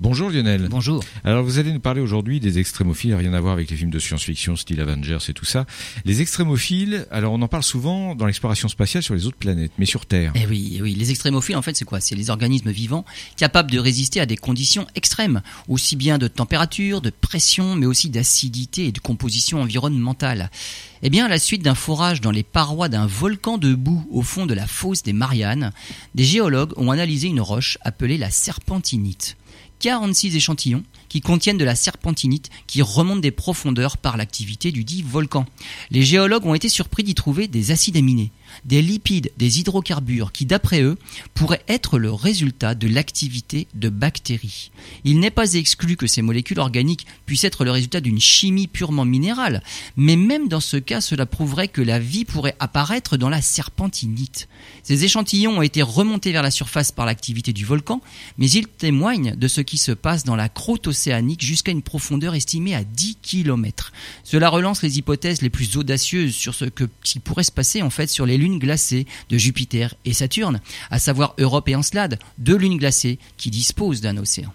Bonjour Lionel. Bonjour. Alors vous allez nous parler aujourd'hui des extrémophiles, rien à voir avec les films de science-fiction style Avengers et tout ça. Les extrémophiles, alors on en parle souvent dans l'exploration spatiale sur les autres planètes, mais sur Terre. Eh oui, eh oui, les extrémophiles en fait c'est quoi? C'est les organismes vivants capables de résister à des conditions extrêmes, aussi bien de température, de pression, mais aussi d'acidité et de composition environnementale. Eh bien, à la suite d'un forage dans les parois d'un volcan de boue au fond de la fosse des Mariannes, des géologues ont analysé une roche appelée la serpentinite. 46 échantillons qui contiennent de la serpentinite qui remonte des profondeurs par l'activité du dit volcan. Les géologues ont été surpris d'y trouver des acides aminés, des lipides, des hydrocarbures qui, d'après eux, pourraient être le résultat de l'activité de bactéries. Il n'est pas exclu que ces molécules organiques puissent être le résultat d'une chimie purement minérale, mais même dans ce cas, cela prouverait que la vie pourrait apparaître dans la serpentinite. Ces échantillons ont été remontés vers la surface par l'activité du volcan, mais ils témoignent de ce qui se passe dans la croûte océanique jusqu'à une profondeur estimée à 10 km. Cela relance les hypothèses les plus audacieuses sur ce que, pourrait se passer en fait sur les lunes glacées de Jupiter et Saturne, à savoir Europe et Encelade, deux lunes glacées qui disposent d'un océan.